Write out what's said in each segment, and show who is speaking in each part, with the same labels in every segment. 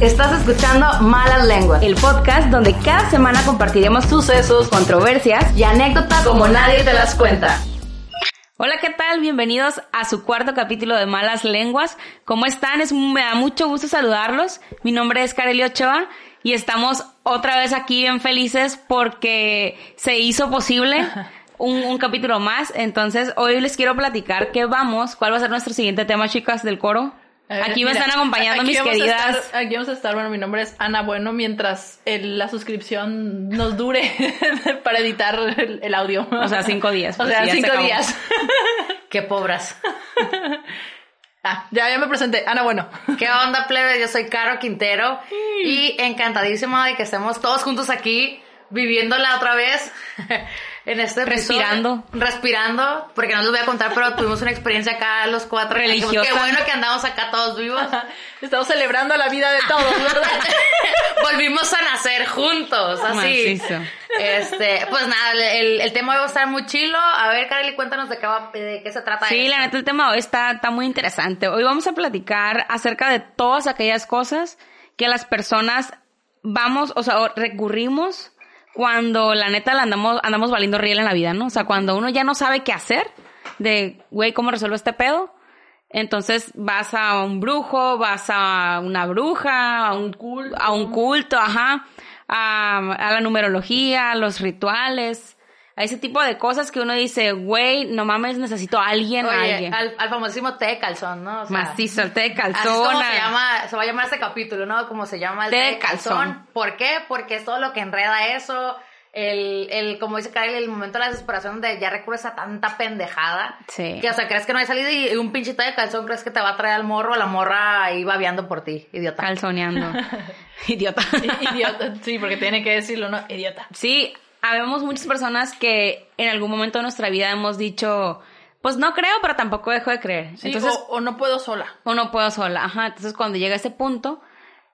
Speaker 1: Estás escuchando Malas Lenguas, el podcast donde cada semana compartiremos sucesos, controversias y anécdotas como nadie te las cuenta. Hola, ¿qué tal? Bienvenidos a su cuarto capítulo de Malas Lenguas. ¿Cómo están? Es, me da mucho gusto saludarlos. Mi nombre es Kareli Ochoa y estamos otra vez aquí bien felices porque se hizo posible un, un, capítulo más. Entonces, hoy les quiero platicar qué vamos, cuál va a ser nuestro siguiente tema, chicas, del coro. Aquí me están acompañando mis queridas.
Speaker 2: aquí vamos a estar, bueno, mi nombre es Ana Bueno, mientras la suscripción nos dure para editar el, audio.
Speaker 1: O sea, cinco días.
Speaker 2: O sea, cinco días.
Speaker 1: Qué pobras.
Speaker 2: Ah, ya, ya me presenté. Ana Bueno.
Speaker 1: ¿Qué onda, plebe? Yo soy Caro Quintero y encantadísima de que estemos todos juntos aquí viviéndola otra vez en este
Speaker 2: respirando.
Speaker 1: Respirando porque no les voy a contar pero tuvimos una experiencia acá los cuatro
Speaker 2: religiosa
Speaker 1: qué bueno que andamos acá todos vivos
Speaker 2: estamos celebrando la vida de todos verdad
Speaker 1: volvimos a nacer juntos así. Este pues nada el, el tema va a estar muy chilo. A ver Kareli cuéntanos de qué, de qué se trata
Speaker 2: sí la neta el tema hoy está, está muy interesante. Hoy vamos a platicar acerca de todas aquellas cosas que las personas vamos o sea recurrimos cuando la neta la andamos, andamos valiendo riel en la vida, ¿no? O sea, cuando uno ya no sabe qué hacer, de, güey, ¿cómo resuelvo este pedo? Entonces vas a un brujo, vas a una bruja, a un culto, a un culto ajá, a, a la numerología, a los rituales a ese tipo de cosas que uno dice, güey, no mames, necesito a alguien,
Speaker 1: Oye,
Speaker 2: alguien.
Speaker 1: Al, al, famosísimo té de calzón, ¿no? O
Speaker 2: sea, Macizo, el té de calzón.
Speaker 1: Así se llama, se va a llamar este capítulo, ¿no? Como se llama el té, de calzón. ¿Por qué? Porque es todo lo que enreda eso. El, el, como dice Kyle, el momento de la desesperación donde ya recurres a tanta pendejada.
Speaker 2: Sí.
Speaker 1: Que, o sea, crees que no hay salida y un pinchito de calzón crees que te va a traer al morro, la morra ahí babeando por ti, idiota.
Speaker 2: Calzoneando.
Speaker 1: idiota.
Speaker 2: idiota, sí, porque tiene que decirlo, ¿no? Idiota.
Speaker 1: Sí, habemos muchas personas que en algún momento de nuestra vida hemos dicho, pues no creo, pero tampoco dejo de creer.
Speaker 2: Entonces, o, no puedo sola.
Speaker 1: O no puedo sola, ajá. Entonces cuando llega ese punto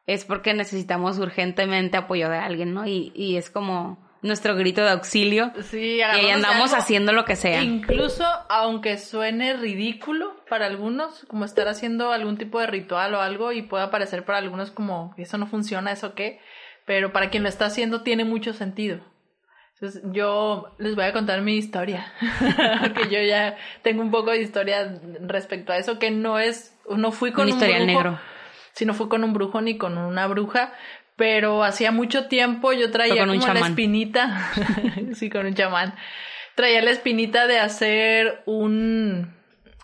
Speaker 1: es porque necesitamos urgentemente apoyo de alguien, ¿no? Y, y es como nuestro grito de auxilio.
Speaker 2: Sí,
Speaker 1: y ahí andamos haciendo lo que sea.
Speaker 2: Incluso aunque suene ridículo para algunos, como estar haciendo algún tipo de ritual o algo y pueda parecer para algunos como eso no funciona, eso qué, pero para quien lo está haciendo tiene mucho sentido. Entonces, yo les voy a contar mi historia, porque yo ya tengo un poco de historia respecto a eso, que no es, no fui con un,
Speaker 1: brujo, negro.
Speaker 2: si no fui con un brujo ni con una bruja, pero hacía mucho tiempo yo traía como la espinita, sí, con un chamán, traía la espinita de hacer un,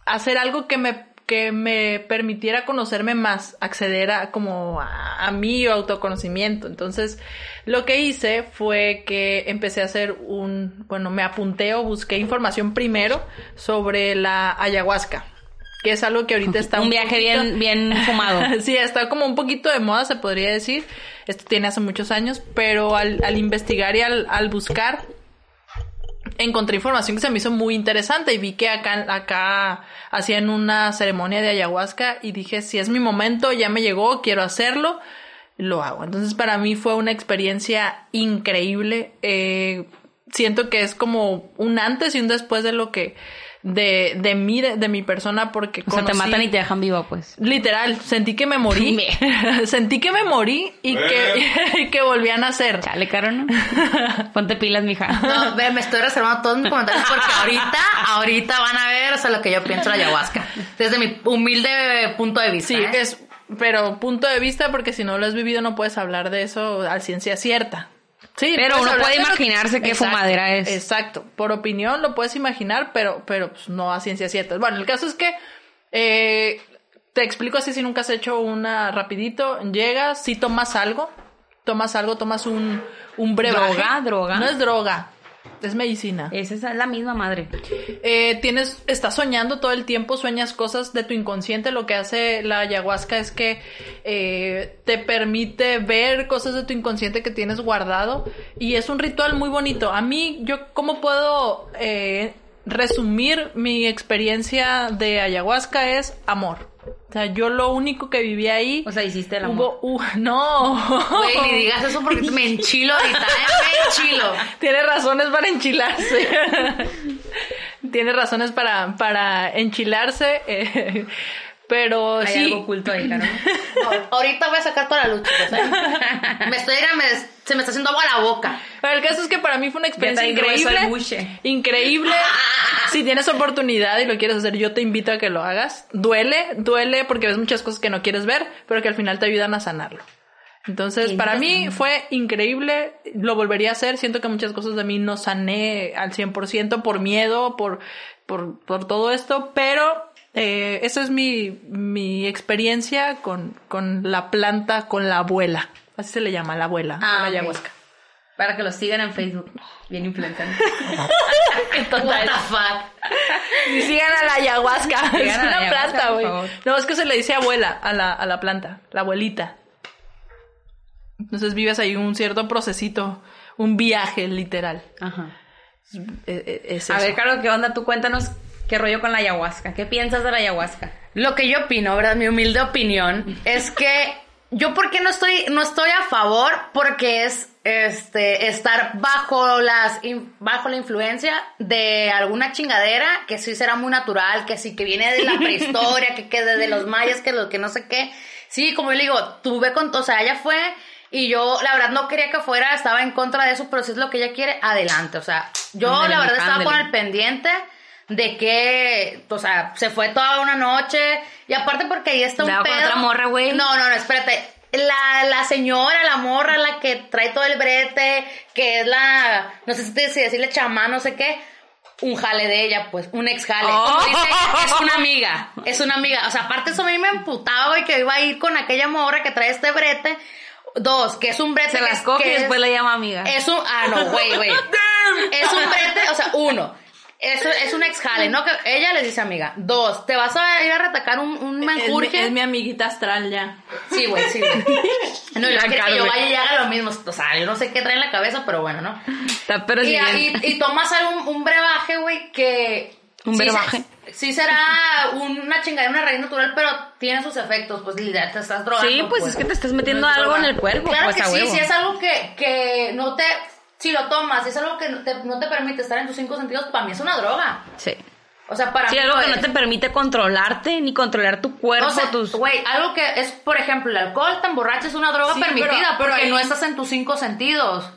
Speaker 2: hacer algo que me que me permitiera conocerme más, acceder a como a, mi autoconocimiento. Entonces, lo que hice fue que empecé a hacer un, bueno, me apunté o busqué información primero sobre la ayahuasca que es algo que ahorita está
Speaker 1: un, un viaje bien bien fumado.
Speaker 2: sí, está como un poquito de moda, se podría decir. Esto tiene hace muchos años, pero al, al investigar y al, al buscar encontré información que se me hizo muy interesante y vi que acá, acá hacían una ceremonia de ayahuasca y dije, si es mi momento, ya me llegó, quiero hacerlo, lo hago. Entonces para mí fue una experiencia increíble. Eh, siento que es como un antes y un después de lo que de, de mí, de, mi persona, porque
Speaker 1: O sea, te matan y te dejan vivo, pues.
Speaker 2: Literal, sentí que me morí. sentí que me morí y que, que volví a nacer.
Speaker 1: Chale, caro, ¿no? Ponte pilas, mija.
Speaker 2: No, ve, me estoy reservando todos mis comentarios porque ahorita, ahorita van a ver, o sea, lo que yo pienso de la ayahuasca. Desde mi humilde punto de vista.
Speaker 1: Sí, ¿eh? es, pero punto de vista porque si no lo has vivido no puedes hablar de eso a ciencia cierta.
Speaker 2: Sí, pero uno puede imaginarse qué fumadera es.
Speaker 1: Exacto. Por opinión lo puedes imaginar, pero, pero pues, no a ciencia cierta. Bueno, el caso es que eh, te explico así si nunca has hecho una rapidito. Llegas, si tomas algo, tomas algo, tomas un, un brebaje.
Speaker 2: Droga, droga.
Speaker 1: No es droga. Es medicina.
Speaker 2: Esa es la misma madre.
Speaker 1: Eh, tienes, estás soñando todo el tiempo, sueñas cosas de tu inconsciente. Lo que hace la ayahuasca es que eh, te permite ver cosas de tu inconsciente que tienes guardado. Y es un ritual muy bonito. A mí, yo, ¿cómo puedo eh, resumir mi experiencia de ayahuasca? Es amor. O sea, yo lo único que viví ahí.
Speaker 2: O sea, hiciste el amor.
Speaker 1: Hubo, uh, no.
Speaker 2: Güey, ni digas eso porque me enchilo ahorita, ¿eh? Me enchilo.
Speaker 1: Tiene razones para enchilarse. Tiene razones para, para enchilarse. Eh,
Speaker 2: Pero
Speaker 1: Hay
Speaker 2: sí.
Speaker 1: algo oculto ahí, Carmen.
Speaker 3: Ahorita voy a sacar toda la luz, chicos. ¿eh? me estoy, me- se me está haciendo agua la boca.
Speaker 2: Pero el caso es que para mí fue una experiencia increíble.
Speaker 1: buche.
Speaker 2: Increíble. Si tienes oportunidad y lo quieres hacer, yo te invito a que lo hagas. Duele, duele porque ves muchas cosas que no quieres ver, pero que al final te ayudan a sanarlo. Entonces, para mí fue increíble, lo volvería a hacer. Siento que muchas cosas de mí no sané al 100% por miedo, por, por, por todo esto, pero eh, esa es mi, mi experiencia con, con la planta, con la abuela. Así se le llama, la abuela,
Speaker 1: Ah,
Speaker 2: la ayahuasca.
Speaker 1: Para que lo sigan en Facebook. Bien
Speaker 3: the fuck.
Speaker 2: Y sigan a la ayahuasca.
Speaker 1: Sigan
Speaker 2: es
Speaker 1: a la
Speaker 2: una
Speaker 1: ayahuasca,
Speaker 2: planta, güey. No, es que se le dice abuela a la, a la planta, la abuelita. Entonces vives ahí un cierto procesito, un viaje literal.
Speaker 1: Ajá.
Speaker 2: E- e- Es,
Speaker 1: A
Speaker 2: eso.
Speaker 1: ver, Caro, ¿qué onda? Tú cuéntanos qué rollo con la ayahuasca. ¿Qué piensas de la ayahuasca?
Speaker 3: Lo que yo opino, ¿verdad? Mi humilde opinión es que yo por qué no estoy no estoy a favor porque es este estar bajo las bajo la influencia de alguna chingadera que sí será muy natural, que sí que viene de la prehistoria, que que de los mayas, que lo que no sé qué. Sí, como yo le digo, tuve con, o sea, ella fue y yo la verdad no quería que fuera, estaba en contra de eso, pero si es lo que ella quiere, adelante, o sea, yo la verdad estaba con el pendiente de que, o sea, se fue toda una noche y aparte porque ahí está un pedo.
Speaker 1: otra morra, güey.
Speaker 3: No, no, no, espérate. La, la señora, la morra, la que trae todo el brete, que es la, no sé si decirle chamán, no sé qué, un jale de ella, pues, un ex jale.
Speaker 1: Oh.
Speaker 3: Como dice ella, es una amiga, es una amiga. O sea, aparte eso a mí me emputaba, güey, que iba a ir con aquella morra que trae este brete. Dos, que es un brete
Speaker 1: Se las coge
Speaker 3: que
Speaker 1: y
Speaker 3: es-
Speaker 1: después la llama amiga.
Speaker 3: es un. Ah, no, güey, güey. Es un brete, o sea, uno. Es, es un ex jale, ¿no? Que ella le dice amiga. Dos, te vas a ir a retacar un, un
Speaker 2: es, mi,
Speaker 3: menjurje.
Speaker 2: es mi amiguita astral ya.
Speaker 3: Sí, güey, sí, güey. No, y
Speaker 1: La
Speaker 3: luego quiere que yo vaya y haga lo mismo. O sea, yo no sé qué trae en la cabeza, pero bueno, ¿no?
Speaker 1: Está, pero
Speaker 3: Y, y, y tomas algún, un brebaje, güey, que...
Speaker 1: ¿Un
Speaker 3: sí
Speaker 1: brebaje?
Speaker 3: se- Sí será una chingadera, una raíz natural, pero tiene sus efectos, pues, literal, te estás drogando.
Speaker 1: Sí, pues es que te estás metiendo algo
Speaker 3: droga.
Speaker 1: en el cuerpo,
Speaker 3: Claro
Speaker 1: pues
Speaker 3: que sí,
Speaker 1: huevo.
Speaker 3: si es algo que, que no te... Si lo tomas, si es algo que no te, no te permite estar en tus cinco sentidos, para mí es una droga.
Speaker 1: Sí.
Speaker 3: O sea, para
Speaker 1: Sí,
Speaker 3: mí
Speaker 1: algo que no
Speaker 3: es.
Speaker 1: te permite controlarte ni controlar tu cuerpo,
Speaker 3: O sea,
Speaker 1: tus...
Speaker 3: güey, algo que es, por ejemplo, el alcohol te emborracha es una droga
Speaker 2: Sí,
Speaker 3: permitida
Speaker 2: pero- pero
Speaker 3: porque
Speaker 2: ahí-
Speaker 3: no estás en tus cinco sentidos.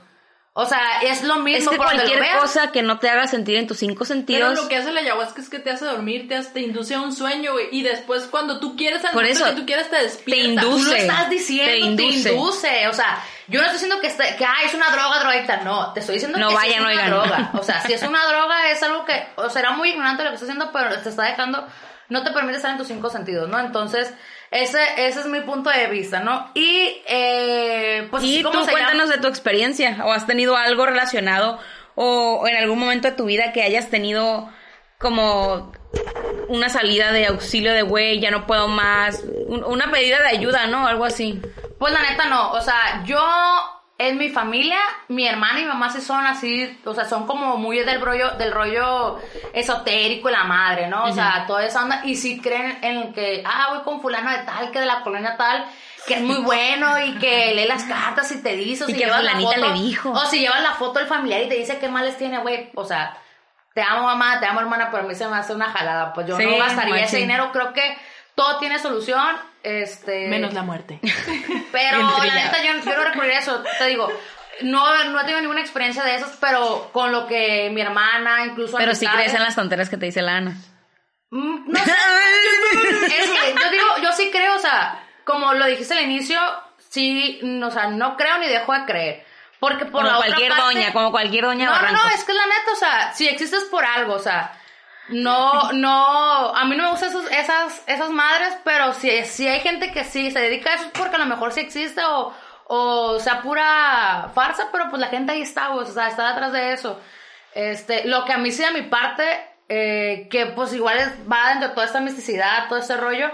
Speaker 3: O sea, es lo
Speaker 1: Es
Speaker 3: mismo
Speaker 1: que
Speaker 3: por donde lo
Speaker 1: cualquier
Speaker 3: veas.
Speaker 1: cosa que no te haga sentir en tus cinco
Speaker 2: Pero
Speaker 1: sentidos...
Speaker 2: lo que hace la ayahuasca es que te hace dormir, te, hace- te induce a un sueño, güey. Y después, cuando tú quieres,
Speaker 1: Por eso,
Speaker 2: que tú quieres, te despierta.
Speaker 1: induce.
Speaker 3: Tú lo
Speaker 1: Te
Speaker 3: estás diciendo, te induce.
Speaker 1: induce.
Speaker 3: O sea, yo no estoy diciendo que, ah, es una droga, drogadicta. No, te estoy diciendo
Speaker 1: No
Speaker 3: que sí es una
Speaker 1: oigan.
Speaker 3: droga. O sea, si es una droga, es algo que, o será muy ignorante lo que estás haciendo, pero te está dejando, no te permite estar en tus cinco sentidos, ¿no? Entonces, ese, ese es mi punto de vista, ¿no? Y, eh, pues,
Speaker 1: y
Speaker 3: como
Speaker 1: tú
Speaker 3: se llama-
Speaker 1: cuéntanos de tu experiencia, o has tenido algo relacionado, o, o en algún momento de tu vida que hayas tenido como una salida de auxilio de güey, ya no puedo más, un- una pedida de ayuda, ¿no? Algo así.
Speaker 3: Pues la neta no, o sea, yo en mi familia, mi hermana y mi mamá sí son así, o sea, son como muy del rollo, del rollo esotérico y la madre, ¿no? O sea, toda esa onda, y sí creen en que, ah, voy con fulano de tal, que de la colonia tal, que es muy bueno y que lee las cartas y te dice, o
Speaker 1: Y
Speaker 3: si
Speaker 1: que
Speaker 3: llevas la foto,
Speaker 1: le dijo.
Speaker 3: o si llevas la foto del familiar y te dice qué males tiene, güey, o sea, te amo mamá, te amo hermana, pero a mí se me hace una jalada, pues yo
Speaker 1: Sí,
Speaker 3: no gastaría ese dinero, creo que todo tiene solución, este...
Speaker 2: Menos la muerte.
Speaker 3: Pero la neta, yo, yo no recurriría a eso. Te digo, no, no he tenido ninguna experiencia de esas, pero con lo que mi hermana, incluso.
Speaker 1: Pero sí crees en las tonteras que te dice la Ana.
Speaker 3: Mm, No sé. es que yo digo, yo sí creo, o sea, como lo dijiste al inicio, sí, mm, o sea, no creo ni dejo de creer. Porque por
Speaker 1: Como
Speaker 3: la
Speaker 1: cualquier
Speaker 3: otra parte,
Speaker 1: doña, como cualquier doña
Speaker 3: No, no, no, es que la neta, o sea, si existes por algo, o sea, no, no, a mí no me gustan esos- esas, esas madres, pero si, si hay gente que sí se dedica a eso es porque a lo mejor sí existe o, o sea pura farsa, pero pues la gente ahí está, o sea, está detrás de eso. Este, lo que a mí sí de mi parte, eh, que pues igual es- va dentro de toda esta misticidad, todo este rollo,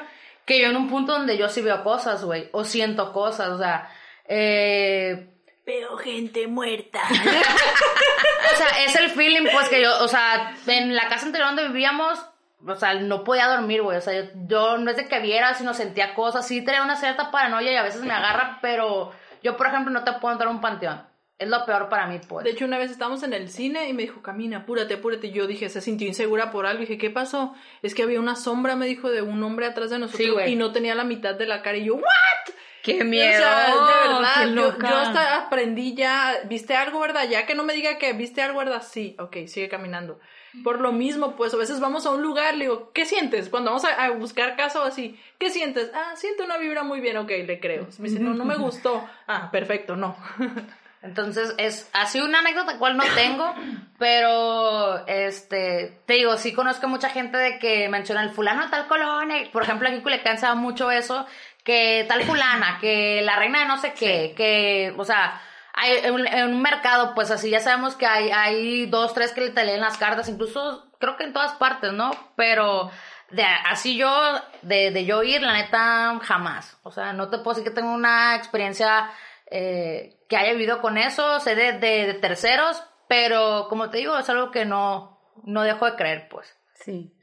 Speaker 3: que yo en un punto donde yo sí veo cosas, güey, o siento cosas, o sea, eh,
Speaker 2: Veo gente muerta.
Speaker 3: o sea, es el feeling, pues, que yo, o sea, en la casa anterior donde vivíamos, o sea, no podía dormir, güey. O sea, yo, yo no es de que viera, sino sentía cosas. Sí tenía una cierta paranoia y a veces me agarra, pero yo, por ejemplo, no te puedo entrar a un panteón. es lo peor para mí, pues.
Speaker 2: De hecho, una vez estábamos en el cine y me dijo, camina, apúrate, apúrate. Y yo dije, se sintió insegura por algo. Y dije, ¿qué pasó? Es que había una sombra, me dijo, de un hombre atrás de nosotros y no tenía la mitad de la cara. Y yo, ¿what?
Speaker 3: ¡Qué miedo! O
Speaker 2: sea, de verdad, yo, yo, hasta aprendí ya, ¿viste algo, verdad? Ya que no me diga que viste algo, ¿verdad? Sí, ok, sigue caminando. Por lo mismo, pues a veces vamos a un lugar, le digo, ¿qué sientes? Cuando vamos a, buscar casa o así, ¿qué sientes? Ah, siento una vibra muy bien, ok, le creo. Me dice, no, no me gustó. Ah, perfecto, no.
Speaker 3: Entonces, es así una anécdota cual no tengo, pero este, te digo, sí conozco mucha gente de que menciona el fulano de tal colonia, por ejemplo, aquí en Culiacán se da mucho eso, que tal fulana, que la reina de no sé qué, que, o sea, hay en, un mercado, pues así ya sabemos que hay, hay dos, tres que le te leen las cartas, incluso creo que en todas partes, ¿no? Pero de así yo, de, de yo ir, la neta, jamás. O sea, no te puedo decir que tengo una experiencia eh, que haya vivido con eso, sé de, de, terceros, pero como te digo, es algo que no, no dejo de creer, pues.
Speaker 1: Sí.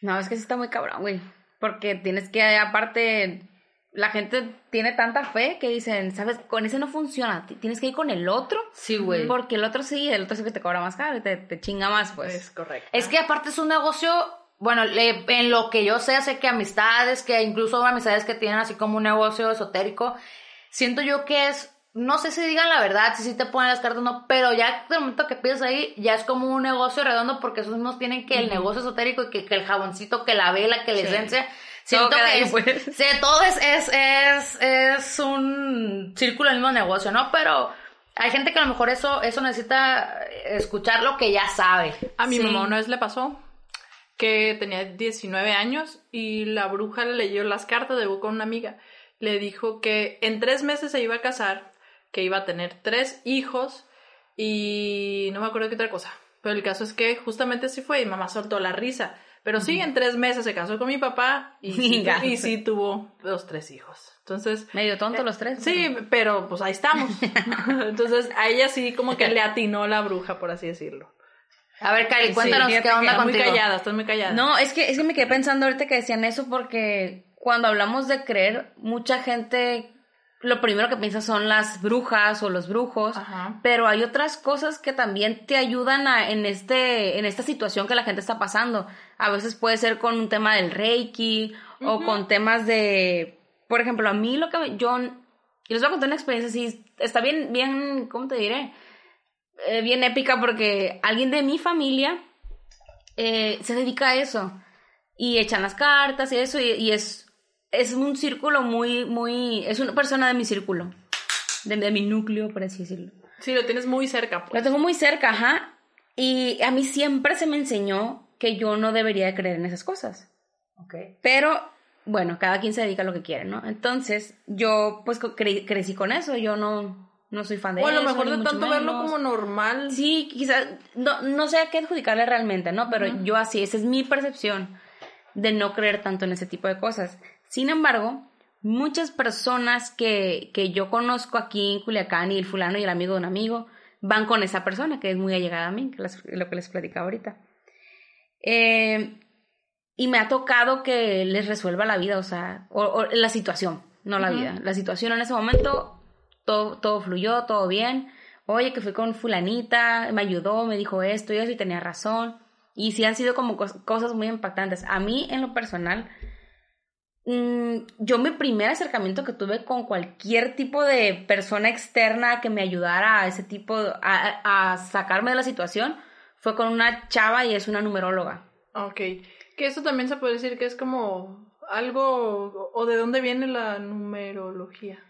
Speaker 1: No, es que sí está muy cabrón, güey. Porque tienes que, aparte, la gente tiene tanta fe que dicen, ¿sabes? Con ese no funciona, tienes que ir con el otro.
Speaker 3: Sí, güey.
Speaker 1: Porque el otro sí, el otro sí que te cobra más caro y te, te chinga más, pues.
Speaker 2: Es correcto.
Speaker 3: Es que aparte es un negocio, bueno, en lo que yo sé, sé que amistades, que incluso amistades que tienen así como un negocio esotérico, siento yo que es, no sé si digan la verdad, si sí te ponen las cartas o no, pero ya el momento que piensas ahí, ya es como un negocio redondo porque esos mismos tienen que el negocio esotérico y que, el jaboncito, que la vela, que la esencia. Siento que es, pues. todo es, es, es, es un círculo del mismo negocio, ¿no? Pero hay gente que a lo mejor eso, eso necesita escuchar lo que ya sabe.
Speaker 2: A mi mamá una vez le pasó que tenía 19 años y la bruja le leyó las cartas de con una amiga le dijo que en tres meses se iba a casar, que iba a tener tres hijos y no me acuerdo qué otra cosa. Pero el caso es que justamente así fue y mamá soltó la risa. Pero sí, en tres meses se casó con mi papá y, sí, y sí tuvo los tres hijos. Entonces.
Speaker 1: Medio tonto los tres.
Speaker 2: Sí, pero pues ahí estamos. Entonces a ella sí como que le atinó la bruja, por así decirlo.
Speaker 3: A ver, Cari, cuéntanos qué onda contigo.
Speaker 2: Muy callada, estás muy callada.
Speaker 1: No, es que, es que me quedé pensando ahorita que decían eso porque cuando hablamos de creer, mucha gente lo primero que piensa son las brujas o los brujos, pero hay otras cosas que también te ayudan a, en, este, en esta situación que la gente está pasando. A veces puede ser con un tema del reiki o con temas de, por ejemplo, a mí lo que yo, les voy a contar una experiencia así, está bien, bien, ¿cómo te diré? Eh, bien épica porque alguien de mi familia eh, se dedica a eso y echan las cartas y eso y es es un círculo muy, muy, es una persona de mi círculo, de, mi núcleo, por así decirlo.
Speaker 2: Sí, lo tienes muy cerca. Pues.
Speaker 1: Lo tengo muy cerca, ajá. Y a mí siempre se me enseñó que yo no debería creer en esas cosas.
Speaker 3: Ok.
Speaker 1: Pero, bueno, cada quien se dedica a lo que quiere, ¿no? Entonces, yo pues crecí con eso, yo no, no soy fan de eso.
Speaker 2: O a lo mejor de tanto verlo como normal.
Speaker 1: Sí, quizás, no, no sé a qué adjudicarle realmente, ¿no? Pero yo así, esa es mi percepción de no creer tanto en ese tipo de cosas. Sin embargo, muchas personas que, que yo conozco aquí en Culiacán y el fulano y el amigo de un amigo van con esa persona que es muy allegada a mí, que es lo que les platicaba ahorita. Eh, y me ha tocado que les resuelva la vida, o sea, o, la situación, no la vida. La situación en ese momento, todo, todo fluyó, todo bien. Oye, que fui con fulanita, me ayudó, me dijo esto y eso y tenía razón. Y sí han sido como cosas muy impactantes. A mí, en lo personal, yo mi primer acercamiento que tuve con cualquier tipo de persona externa que me ayudara a ese tipo, a, sacarme de la situación, fue con una chava y es una numeróloga.
Speaker 2: Ok, que eso también se puede decir que es como algo, o de dónde viene la numerología.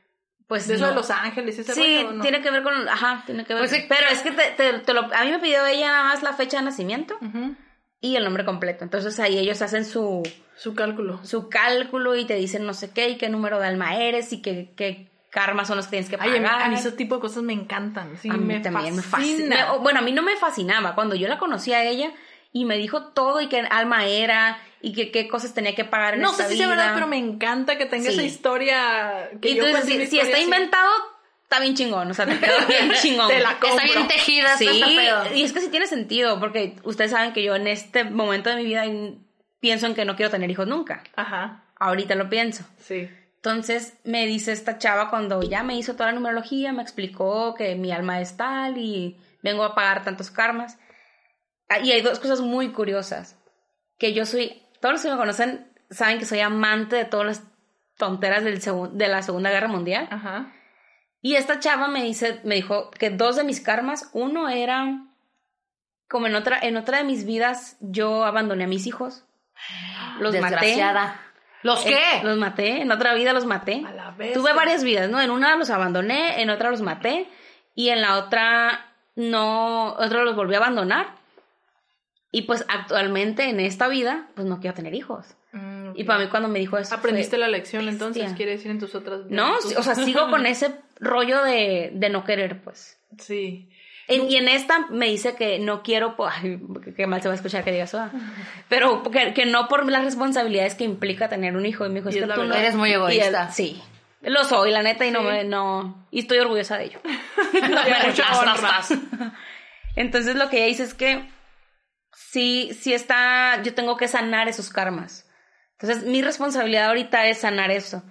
Speaker 2: Pues de eso de Los Ángeles, ese
Speaker 1: Sí, tiene que ver con, ajá, tiene que ver.
Speaker 3: Pues pero es que te, lo, a mí me pidió ella nada más la fecha de nacimiento y el nombre completo. Entonces ahí ellos hacen su...
Speaker 2: Su cálculo.
Speaker 1: Su cálculo y te dicen no sé qué y qué número de alma eres y qué, qué karmas son los que tienes que pagar.
Speaker 2: Ay, a, mí, ese tipo de cosas me encantan. Sí,
Speaker 1: a mí también me fascina. bueno, a mí no me fascinaba. Cuando yo la conocí a ella y me dijo todo y qué alma era y que, qué cosas tenía que pagar en
Speaker 2: no sé si es verdad, pero me encanta que tenga esa historia. Que
Speaker 1: y entonces, si, si está inventado, está bien chingón, o sea, te quedó bien chingón.
Speaker 3: te la Está bien tejida,
Speaker 1: sí. Y es que sí tiene sentido, porque ustedes saben que yo en este momento de mi vida pienso en que no quiero tener hijos nunca.
Speaker 2: Ajá.
Speaker 1: Ahorita lo pienso.
Speaker 2: Sí.
Speaker 1: Entonces me dice esta chava cuando ya me hizo toda la numerología, me explicó que mi alma es tal y vengo a pagar tantos karmas. Ah, y hay dos cosas muy curiosas. Que yo soy, todos los que me conocen saben que soy amante de todas las tonteras del de la Segunda Guerra Mundial.
Speaker 2: Ajá.
Speaker 1: Y esta chava me dice, me dijo que dos de mis karmas, uno era como en otra, en otra de mis vidas, yo abandoné a mis hijos. Los
Speaker 3: Desgraciada. ¿Los
Speaker 1: maté.
Speaker 3: qué?
Speaker 1: los maté, en otra vida los maté.
Speaker 2: A la bestia.
Speaker 1: Tuve varias vidas, ¿no? En una los abandoné, en otra los maté, y en la otra no, otro los volví a abandonar. Y pues actualmente en esta vida, pues no quiero tener hijos.
Speaker 2: Mm,
Speaker 1: Y para mí cuando me dijo eso...
Speaker 2: Aprendiste
Speaker 1: fue-
Speaker 2: la lección entonces, quiere decir en tus otras
Speaker 1: No,
Speaker 2: tus-
Speaker 1: o sea, sigo con ese rollo de, de no querer, pues.
Speaker 2: Sí.
Speaker 1: En- y en esta me dice que no quiero, po- ay, qué mal se va a escuchar que diga eso, ah. pero que, que no por las responsabilidades que implica tener un hijo. Y me dijo, es que tú no.
Speaker 3: Eres muy
Speaker 1: él-
Speaker 3: egoísta.
Speaker 1: sí, lo soy, la neta, y no me, no, y estoy orgullosa de ello.
Speaker 2: Honra.
Speaker 3: tras, tras.
Speaker 1: Entonces lo que ella dice es que sí, sí está, yo tengo que sanar esos karmas. Entonces mi responsabilidad ahorita es sanar eso.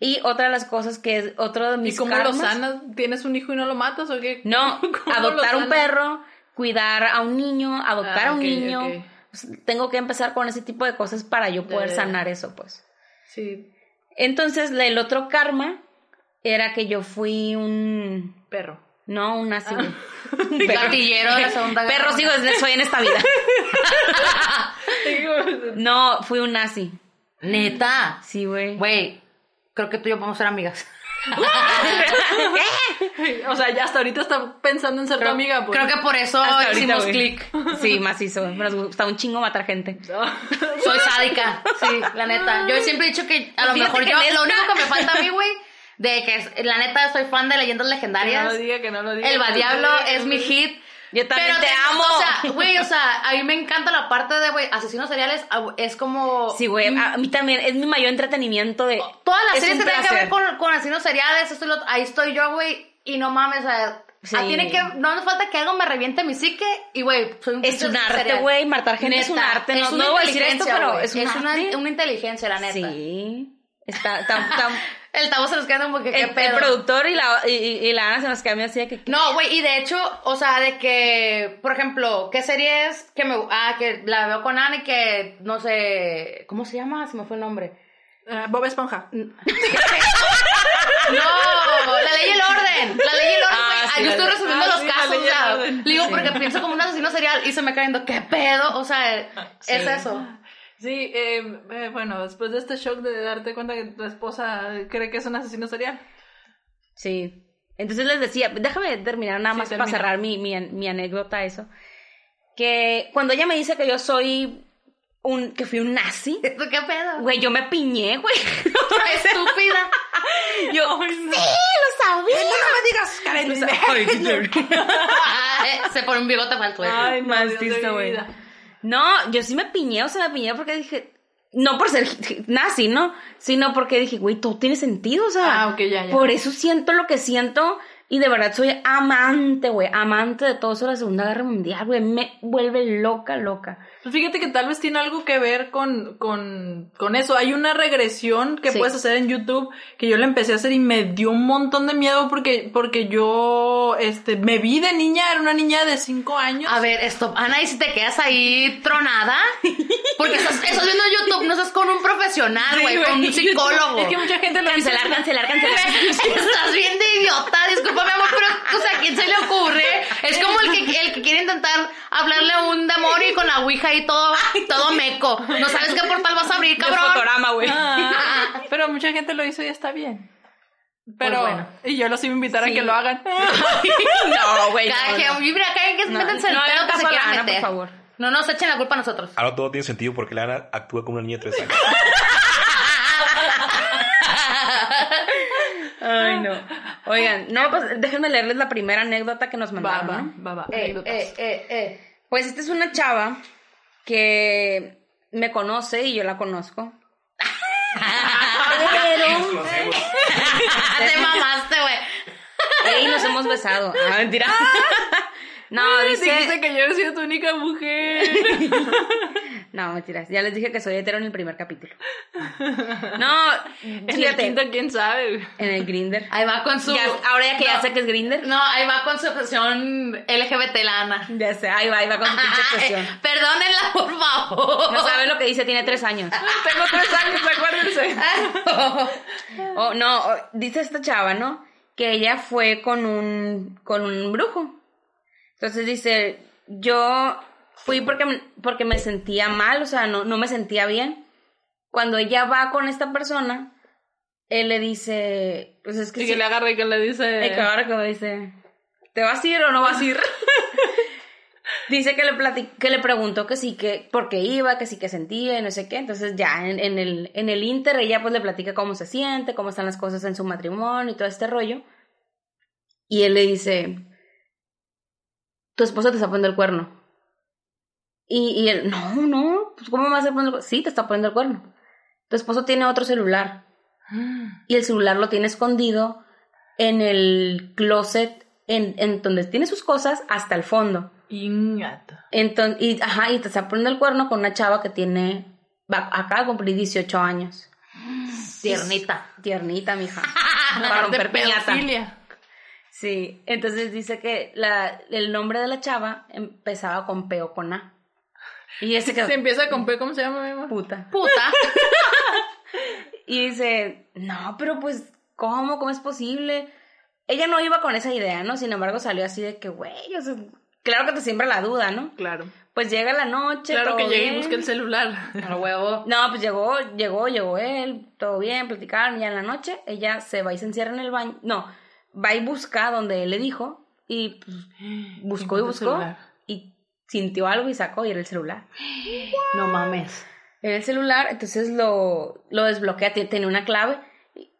Speaker 1: Y otra de las cosas que es otro de mis
Speaker 2: ¿Y cómo
Speaker 1: karmas.
Speaker 2: lo sanas? ¿Tienes un hijo y no lo matas o qué?
Speaker 1: No,
Speaker 2: ¿Cómo lo
Speaker 1: adoptar un perro, cuidar a un niño, adoptar
Speaker 2: Ah,
Speaker 1: a un
Speaker 2: ok,
Speaker 1: niño. Pues, tengo que empezar con ese tipo de cosas para yo poder sanar eso, pues.
Speaker 2: Sí,
Speaker 1: Entonces, el otro karma era que yo fui un...
Speaker 2: perro.
Speaker 1: No, un nazi. güey. Un
Speaker 3: Gatillero de la Segunda Guerra
Speaker 1: Perro sigo, soy en esta vida. No, fui un nazi.
Speaker 3: Neta.
Speaker 1: Sí, güey.
Speaker 3: Güey, creo que tú y yo podemos ser amigas.
Speaker 2: o sea, ya hasta ahorita está pensando en ser tu amiga. Pues.
Speaker 3: Creo que por eso
Speaker 1: Hasta
Speaker 3: hicimos clic.
Speaker 1: Sí, macizo. Nos gusta un chingo matar gente.
Speaker 3: Soy sádica, sí, la neta. Yo siempre he dicho que a lo mejor yo, lo único que me falta a mí, güey, de que la neta soy fan de leyendas
Speaker 2: Que no
Speaker 3: legendarias.
Speaker 2: lo diga, que no lo diga.
Speaker 3: El
Speaker 2: que no
Speaker 3: es mi hit.
Speaker 1: Yo también te
Speaker 3: tengo-
Speaker 1: amo.
Speaker 3: O sea, güey, o sea, a mí me encanta la parte de, güey, asesinos seriales. Es como.
Speaker 1: Sí, güey. A mí también es mi mayor entretenimiento de.
Speaker 3: Todas las
Speaker 1: es
Speaker 3: series que tengan que ver con, con asesinos seriales, esto y lo ahí estoy yo, güey, y no mames, o sea,
Speaker 1: Sí.
Speaker 3: ah, tiene que, no me falta que algo me reviente mi psique, y güey, soy un
Speaker 1: Es un arte, güey. Matar gente es un arte. No,
Speaker 3: es una
Speaker 1: no voy a decir esto, pero es un
Speaker 3: una,
Speaker 1: arte.
Speaker 3: una inteligencia, la neta.
Speaker 1: Sí. Está, está, está-
Speaker 3: El tabo se nos queda como que, ¿qué
Speaker 1: el, el
Speaker 3: pedo?
Speaker 1: productor y la, y, y- la Ana se nos quedan así de que.
Speaker 3: No, güey, y de hecho, o sea, de que, por ejemplo, ¿qué serie es que me, ah, que la veo con Ana y que, no sé, ¿cómo se llama? Se me fue el nombre.
Speaker 2: Eh, Bob Esponja.
Speaker 3: No, la ley y el orden. La ley y el orden,
Speaker 1: Ah,
Speaker 3: güey. Ah,
Speaker 1: sí,
Speaker 3: yo estoy resolviendo
Speaker 2: ah,
Speaker 3: los
Speaker 2: sí, la
Speaker 3: casos, o
Speaker 2: el
Speaker 3: sea, digo
Speaker 1: Sí.
Speaker 3: porque pienso como un asesino serial y se me cae viendo, ¿qué pedo? O sea, es eso.
Speaker 2: Sí, eh, eh, bueno, después de este shock de darte cuenta que tu esposa cree que es un asesino serial.
Speaker 1: Sí. Entonces les decía, déjame terminar nada más para cerrar mi, mi, mi anécdota, eso. Que cuando ella me dice que yo soy un, que fui un nazi,
Speaker 3: ¿Qué pedo?
Speaker 1: güey, yo me piñé, güey.
Speaker 3: Estúpida.
Speaker 1: yo, sí, lo sabía.
Speaker 2: No me digas, Karen.
Speaker 3: Se pone un bigote para el tuyo.
Speaker 2: Ay, mi
Speaker 1: güey. No, yo sí me piñé, o sea, me piñé porque dije, no por ser nazi, ¿no? Sino porque dije, güey, todo tiene sentido, o sea.
Speaker 2: Ah, ok, ya, ya.
Speaker 1: Por eso siento lo que siento y de verdad soy amante, güey, amante de todo eso de la Segunda Guerra Mundial, güey, me vuelve loca, loca.
Speaker 2: Pues fíjate que tal vez tiene algo que ver con, con, con eso. Hay una regresión que
Speaker 1: Sí.
Speaker 2: puedes hacer en YouTube que yo la empecé a hacer y me dio un montón de miedo porque, porque yo, este, me vi de niña, era una niña de 5 años.
Speaker 3: A ver, stop. Ana, ¿y si te quedas ahí tronada? Porque estás, estás viendo YouTube, no estás con un profesional,
Speaker 2: Sí,
Speaker 3: güey, con un psicólogo.
Speaker 2: Es que mucha gente lo.
Speaker 1: Cancelar, cancelar, cancelar.
Speaker 3: Estás bien de idiota, disculpa mi amor, pero, o sea, ¿a quién se le ocurre? Es como el que, el que quiere intentar hablarle a un demonio y con la ouija y todo, todo meco. No sabes qué portal vas a abrir, cabrón.
Speaker 1: fotograma, güey.
Speaker 2: Ah, pero mucha gente lo hizo y está bien. Pero,
Speaker 3: Pues bueno.
Speaker 2: y yo los iba a invitar a
Speaker 1: Sí.
Speaker 2: que lo hagan.
Speaker 1: no, güey.
Speaker 3: Cada
Speaker 1: no,
Speaker 3: quien,
Speaker 1: no.
Speaker 3: mira, cada quien
Speaker 1: No,
Speaker 3: métanse el
Speaker 1: no hagan
Speaker 3: que se
Speaker 1: caso a
Speaker 3: quiera
Speaker 1: la Ana,
Speaker 3: meter.
Speaker 1: por favor.
Speaker 3: No nos echen la culpa a nosotros.
Speaker 4: Ahora todo tiene sentido porque Lana actúa como una niña de tres años.
Speaker 1: Ay, no. Oigan, no, pues déjenme leerles la primera anécdota que nos mandaron.
Speaker 2: va,
Speaker 1: ¿no?
Speaker 2: va, va.
Speaker 3: Eh, eh, eh, eh.
Speaker 1: Pues esta es una chava que me conoce y yo la conozco. Pero.
Speaker 3: Te mamaste, güey.
Speaker 1: Ey, nos hemos besado. Ah, mentira. No,
Speaker 2: Dijiste
Speaker 1: dice.
Speaker 2: que yo he sido tu única mujer.
Speaker 1: No, mentiras. Ya les dije que soy hetero en el primer capítulo. No,
Speaker 2: En el
Speaker 1: fíjate.
Speaker 2: quién sabe.
Speaker 1: En el Grinder.
Speaker 3: Ahí va con su.
Speaker 1: ahora ya que ya
Speaker 3: No.
Speaker 1: sé que es Grinder.
Speaker 3: No, ahí va con su obsesión LGBT, la Ana.
Speaker 1: Ya sé, ahí va, ahí va con su pinche expresión.
Speaker 3: eh, perdónenla, por favor.
Speaker 1: No sabe lo que dice, tiene tres años.
Speaker 2: Tengo tres años, acuérdense.
Speaker 1: Oh, no, oh, dice esta chava, ¿no? Que ella fue con un, con un brujo. Entonces dice, yo fui porque, porque me sentía mal, o sea, no, no me sentía bien. Cuando ella va con esta persona, él le dice, pues es que
Speaker 2: Y
Speaker 1: sí-
Speaker 2: que le agarra y que le dice.
Speaker 1: Ay, que que me dice, ¿te vas a ir o no vas a ir? dice que le, plati- que le preguntó que sí, que por qué iba, que sí que sentía y no sé qué. Entonces ya en, en el, en el Inter ella pues le platica cómo se siente, cómo están las cosas en su matrimonio y todo este rollo. Y él le dice, tu esposo te está poniendo el cuerno. Y, y él, no, no, pues ¿cómo me vas a poner el cuerno? Sí, te está poniendo el cuerno. Tu esposo tiene otro celular y el celular lo tiene escondido en el closet, en, en donde tiene sus cosas, hasta el fondo.
Speaker 2: Ingato.
Speaker 1: Entonces, y, ajá, y te está poniendo el cuerno con una chava que tiene, va, acaba de cumplir 18 años.
Speaker 3: Tiernita.
Speaker 1: Tiernita, mija. Para romper piñata. Sí, entonces dice que la, el nombre de la chava empezaba con P o con A. Y ese quedó
Speaker 2: Se empieza con P, ¿cómo se llama, mi amor?
Speaker 1: puta.
Speaker 3: Puta.
Speaker 1: Y dice, no, pero pues, ¿cómo? ¿Cómo es posible? Ella no iba con esa idea, ¿no? Sin embargo, salió así de que, güey, o sea, claro que te siembra la duda, ¿no?
Speaker 2: Claro.
Speaker 1: Pues llega la noche,
Speaker 2: Claro
Speaker 1: todo
Speaker 2: que llegué y
Speaker 1: bien.
Speaker 2: busqué el celular.
Speaker 3: A huevo.
Speaker 1: No, pues llegó, llegó, llegó él, todo bien, platicaron, ya en la noche, ella se va y se encierra en el baño, no, va y busca donde él le dijo, y pues, buscó y buscó,
Speaker 2: celular.
Speaker 1: Sintió algo y sacó, y era el celular.
Speaker 3: No mames.
Speaker 1: Era el celular, entonces lo, lo desbloquea, tenía una clave.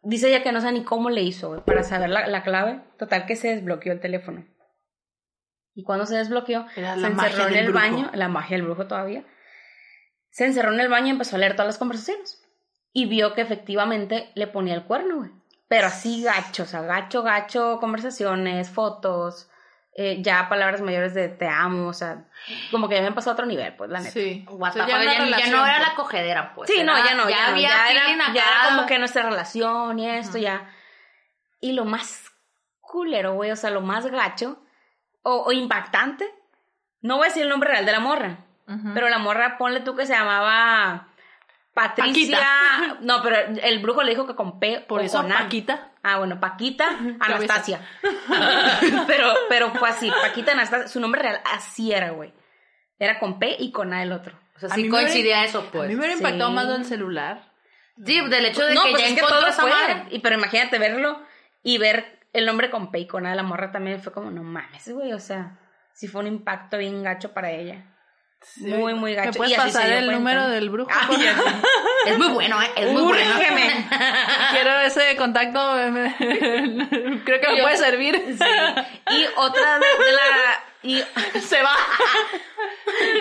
Speaker 1: Dice ella que no sabe ni cómo le hizo para saber la, la clave. Total que se desbloqueó el teléfono. Y cuando se desbloqueó,
Speaker 2: Era
Speaker 1: se encerró en el
Speaker 2: brujo.
Speaker 1: baño, la magia del brujo todavía. Se encerró en el baño y empezó a leer todas las conversaciones. Y vio que efectivamente le ponía el cuerno, güey. Pero así gacho, o sea, gacho, gacho, conversaciones, fotos, eh, ya palabras mayores de te amo, o sea, como que ya me han pasado a otro nivel, pues, la neta.
Speaker 2: Sí.
Speaker 3: What
Speaker 2: O sea,
Speaker 3: the
Speaker 2: ya
Speaker 3: ya, ya
Speaker 2: relación,
Speaker 3: no era
Speaker 2: pues.
Speaker 3: la cogedera, pues.
Speaker 1: Sí, no,
Speaker 3: Era-
Speaker 1: ya no, ya, no,
Speaker 3: había
Speaker 1: ya era, ya era como que nuestra relación y esto, ya. Y lo más culero, güey, o sea, lo más gacho o, o impactante, no voy a decir el nombre real de la morra,
Speaker 2: Ujú.
Speaker 1: pero la morra, ponle tú que se llamaba Patricia. No, pero el brujo le dijo que con P
Speaker 2: Por
Speaker 1: o
Speaker 2: eso
Speaker 1: con A.
Speaker 2: Paquita.
Speaker 1: Ah, bueno, Paquita Anastasia. pero, pero fue así, Paquita Anastasia, su nombre real así era, güey. Era con P y con A el otro.
Speaker 3: O sea,
Speaker 2: A
Speaker 3: sí
Speaker 2: hubiera-
Speaker 3: coincidía eso,
Speaker 2: A
Speaker 3: pues.
Speaker 2: mí me hubiera
Speaker 1: Sí.
Speaker 2: impactado más del celular.
Speaker 3: Sí, del hecho de
Speaker 1: no,
Speaker 3: que
Speaker 1: pues
Speaker 3: ya
Speaker 1: es que todo
Speaker 3: esa madre.
Speaker 1: Y, pero imagínate verlo y ver el nombre con P y con A de la morra también fue como, no mames, güey, o sea, sí fue un impacto bien gacho para ella. Muy, muy gacho.
Speaker 2: ¿Me puedes
Speaker 1: Y así se
Speaker 2: pasar el
Speaker 1: cuenta.
Speaker 2: número del brujo?
Speaker 1: Sé.
Speaker 3: Es muy bueno, ¿eh? Es muy bueno.
Speaker 2: Quiero ese contacto. Creo que me
Speaker 1: Yo-
Speaker 2: puede servir.
Speaker 1: Y otra de, la... Y
Speaker 2: Se va.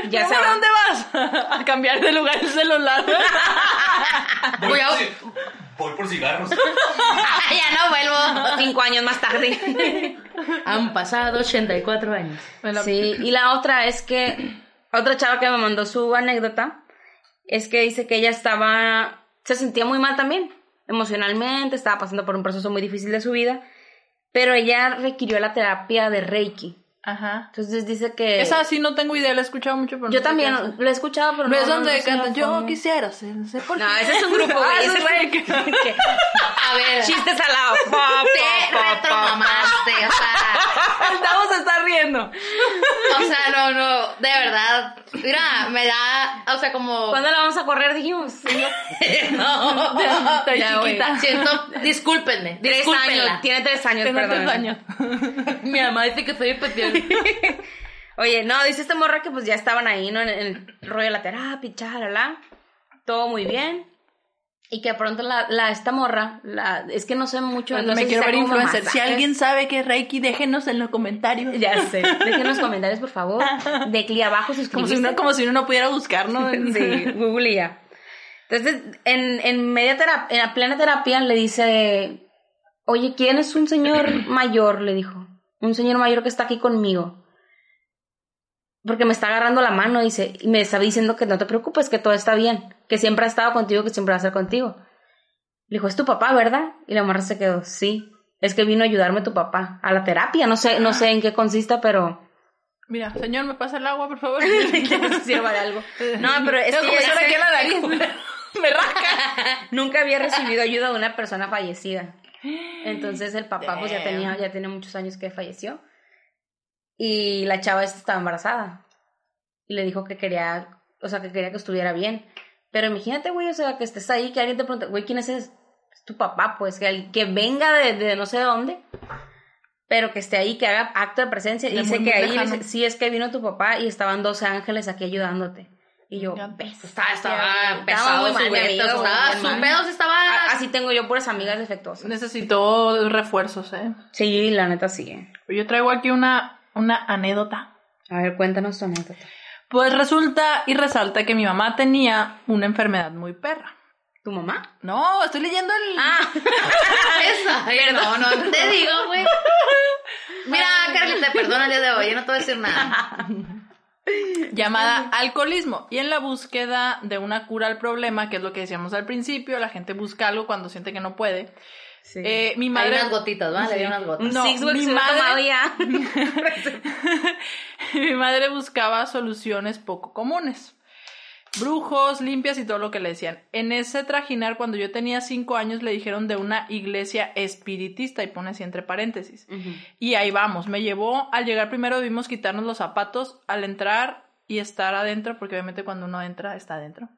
Speaker 1: ya se
Speaker 2: ¿Para
Speaker 1: va.
Speaker 2: dónde vas? A cambiar de lugar el celular.
Speaker 4: Voy,
Speaker 3: Voy a-
Speaker 4: por, ci- voy por cigarros.
Speaker 3: ya no vuelvo.
Speaker 1: Cinco años más tarde.
Speaker 3: Han pasado 84 años.
Speaker 1: Sí, y la otra es que, otra chava que me mandó su anécdota, es que dice que ella estaba, se sentía muy mal también, emocionalmente, estaba pasando por un proceso muy difícil de su vida, pero ella requirió la terapia de Reiki.
Speaker 2: Ajá.
Speaker 1: Entonces dice que...
Speaker 2: Esa sí no tengo idea, la he escuchado mucho, pero no
Speaker 1: yo
Speaker 2: sé
Speaker 1: también lo he escuchado, pero
Speaker 2: No
Speaker 1: no...
Speaker 2: es donde
Speaker 1: no sé
Speaker 2: yo
Speaker 1: forma".
Speaker 2: quisiera ser, no sé por
Speaker 1: No,
Speaker 2: qué.
Speaker 1: ese es un grupo.
Speaker 2: Ah,
Speaker 1: ese es un- que-
Speaker 3: A ver.
Speaker 1: Chistes al lado. Pa,
Speaker 3: Te retromamaste, o sea.
Speaker 2: Estamos a estar riendo.
Speaker 3: O sea, no, no, de verdad. Mira, me da, o sea, como.
Speaker 1: ¿Cuándo la vamos a correr? Dijimos.
Speaker 3: No,
Speaker 2: Estoy
Speaker 1: Ya,
Speaker 2: chiquita.
Speaker 3: siento, discúlpenme,
Speaker 1: Tres años. Tiene tres años, perdón.
Speaker 2: tres años.
Speaker 3: Mi mamá dice que soy especial.
Speaker 1: Oye, no, dice esta morra que pues ya estaban ahí, ¿no? En, el rollo de la terapia, chalala. Todo muy bien. Y que pronto la, la esta morra, la, es que no sé mucho. no
Speaker 2: me
Speaker 1: sé si
Speaker 2: quiero
Speaker 1: sea
Speaker 2: ver influencer. Si alguien sabe que es Reiki, déjenos en los comentarios.
Speaker 1: Ya sé. Dejen en los comentarios, por favor. De clic abajo,
Speaker 2: Como si, uno, como si uno no pudiera buscar, ¿no?
Speaker 1: Sí, Google y ya. Entonces, en, en media terapia, en la plena terapia le dice, oye, ¿quién es un señor mayor? Le dijo. Un señor mayor que está aquí conmigo. porque me está agarrando la mano y, me está diciendo que no te preocupes, que todo está bien, que siempre ha estado contigo, que siempre va a estar contigo. Le dijo, es tu papá, ¿verdad? Y la morra se quedó, sí. Es que vino a ayudarme tu papá a la terapia. No sé, no sé en qué consista, pero
Speaker 2: Mira, señor, ¿me pasa el agua, por favor?
Speaker 1: que sirva de algo. No, pero es que ella
Speaker 2: aquí la nariz. Me rasca.
Speaker 1: nunca había recibido ayuda de una persona fallecida. Entonces el papá pues ya tenía, ya tiene muchos años que falleció. Y la chava esta estaba embarazada. Y le dijo que quería, o sea, que quería que estuviera bien. Pero imagínate, güey, o sea, que estés ahí, que alguien te pregunte, güey, ¿quién es ese? Es tu papá, pues, que, venga de, de no sé dónde, pero que esté ahí, que haga acto de presencia. Y
Speaker 2: De
Speaker 1: dice que ahí, sí, es que vino tu papá y estaban dos ángeles aquí ayudándote. Y yo.
Speaker 3: Estaba, estaba
Speaker 1: Estaba
Speaker 3: pesado
Speaker 1: muy
Speaker 3: su
Speaker 1: amigo,
Speaker 3: estaba- Su pedo estaba...
Speaker 1: A- Así tengo yo puras amigas defectuosas.
Speaker 2: Necesitó refuerzos, ¿eh?
Speaker 1: Sí, la neta sí.
Speaker 2: Yo traigo aquí una, una anécdota.
Speaker 1: A ver, cuéntanos tu anécdota.
Speaker 2: Pues resulta y resalta que mi mamá tenía una enfermedad muy perra.
Speaker 1: ¿Tu mamá?
Speaker 2: No, estoy leyendo el...
Speaker 1: Ah,
Speaker 3: Esa. Ay, no, no, te digo, güey. Mira, Carlita, perdona el día de hoy, yo no te voy a decir nada.
Speaker 2: llamada alcoholismo. Y en la búsqueda de una cura al problema, que es lo que decíamos al principio, la gente busca algo cuando siente que no puede.
Speaker 1: sí.
Speaker 2: Eh, mi
Speaker 3: Hay
Speaker 2: madre...
Speaker 3: unas gotitas, ¿vale?
Speaker 2: Sí.
Speaker 3: Hay unas gotas.
Speaker 2: no,
Speaker 1: Six
Speaker 2: mi
Speaker 1: se lo he
Speaker 2: madre-
Speaker 1: tomado ya.
Speaker 2: mi madre buscaba soluciones poco comunes. Brujos, limpias y todo lo que le decían. En ese trajinar, cuando yo tenía cinco años, le dijeron de una iglesia espiritista, y pone así entre paréntesis. Y ahí vamos, me llevó, al llegar primero debimos quitarnos los zapatos, al entrar y estar adentro, porque obviamente cuando uno entra, está adentro.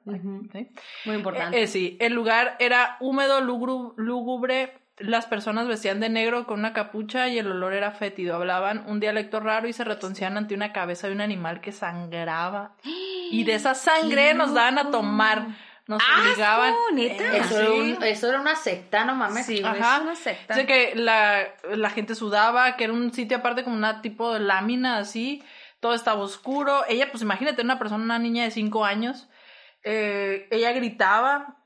Speaker 1: Muy importante.
Speaker 2: Eh, eh, sí, el lugar era húmedo, lúgubre, las personas vestían de negro con una capucha y el olor era fétido. Hablaban un dialecto raro y se retoncían ante una cabeza de un animal que sangraba. Y de esa sangre nos daban a tomar. Nos obligaban.
Speaker 1: ¿neta?
Speaker 2: Eh,
Speaker 3: Eso, era
Speaker 2: sí.
Speaker 3: un- eso era una secta, no mames.
Speaker 1: Sí,
Speaker 2: Ajá.
Speaker 1: es una secta.
Speaker 2: Dice que la, la gente sudaba, que era un sitio aparte como una tipo de lámina así, todo estaba oscuro. Ella, pues imagínate, una persona, una niña de cinco años, eh, ella gritaba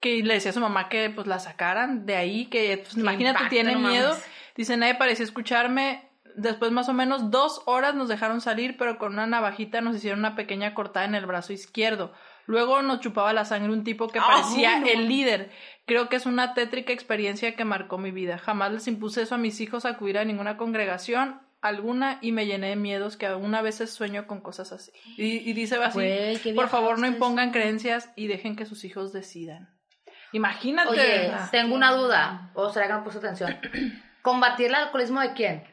Speaker 2: que le decía a su mamá que pues la sacaran de ahí, que pues imagínate,
Speaker 1: impacto,
Speaker 2: tiene
Speaker 1: no
Speaker 2: miedo.
Speaker 1: mames.
Speaker 2: Dice, nadie parecía escucharme. Después más o menos dos horas nos dejaron salir, pero con una navajita nos hicieron una pequeña cortada en el brazo izquierdo. Luego nos chupaba la sangre un tipo que
Speaker 1: Ah,
Speaker 2: parecía
Speaker 1: no.
Speaker 2: el líder. Creo que es una tétrica experiencia que marcó mi vida. Jamás les impuse eso a mis hijos a acudir a ninguna congregación alguna y me llené de miedos que aún a veces sueño con cosas así. Y, y dice así,
Speaker 1: Güey,
Speaker 2: por favor no impongan creencias y dejen que sus hijos decidan. Imagínate.
Speaker 3: Oye,
Speaker 2: Ah.
Speaker 3: tengo una duda. O será que no puse atención. ¿Combatir el alcoholismo de quién?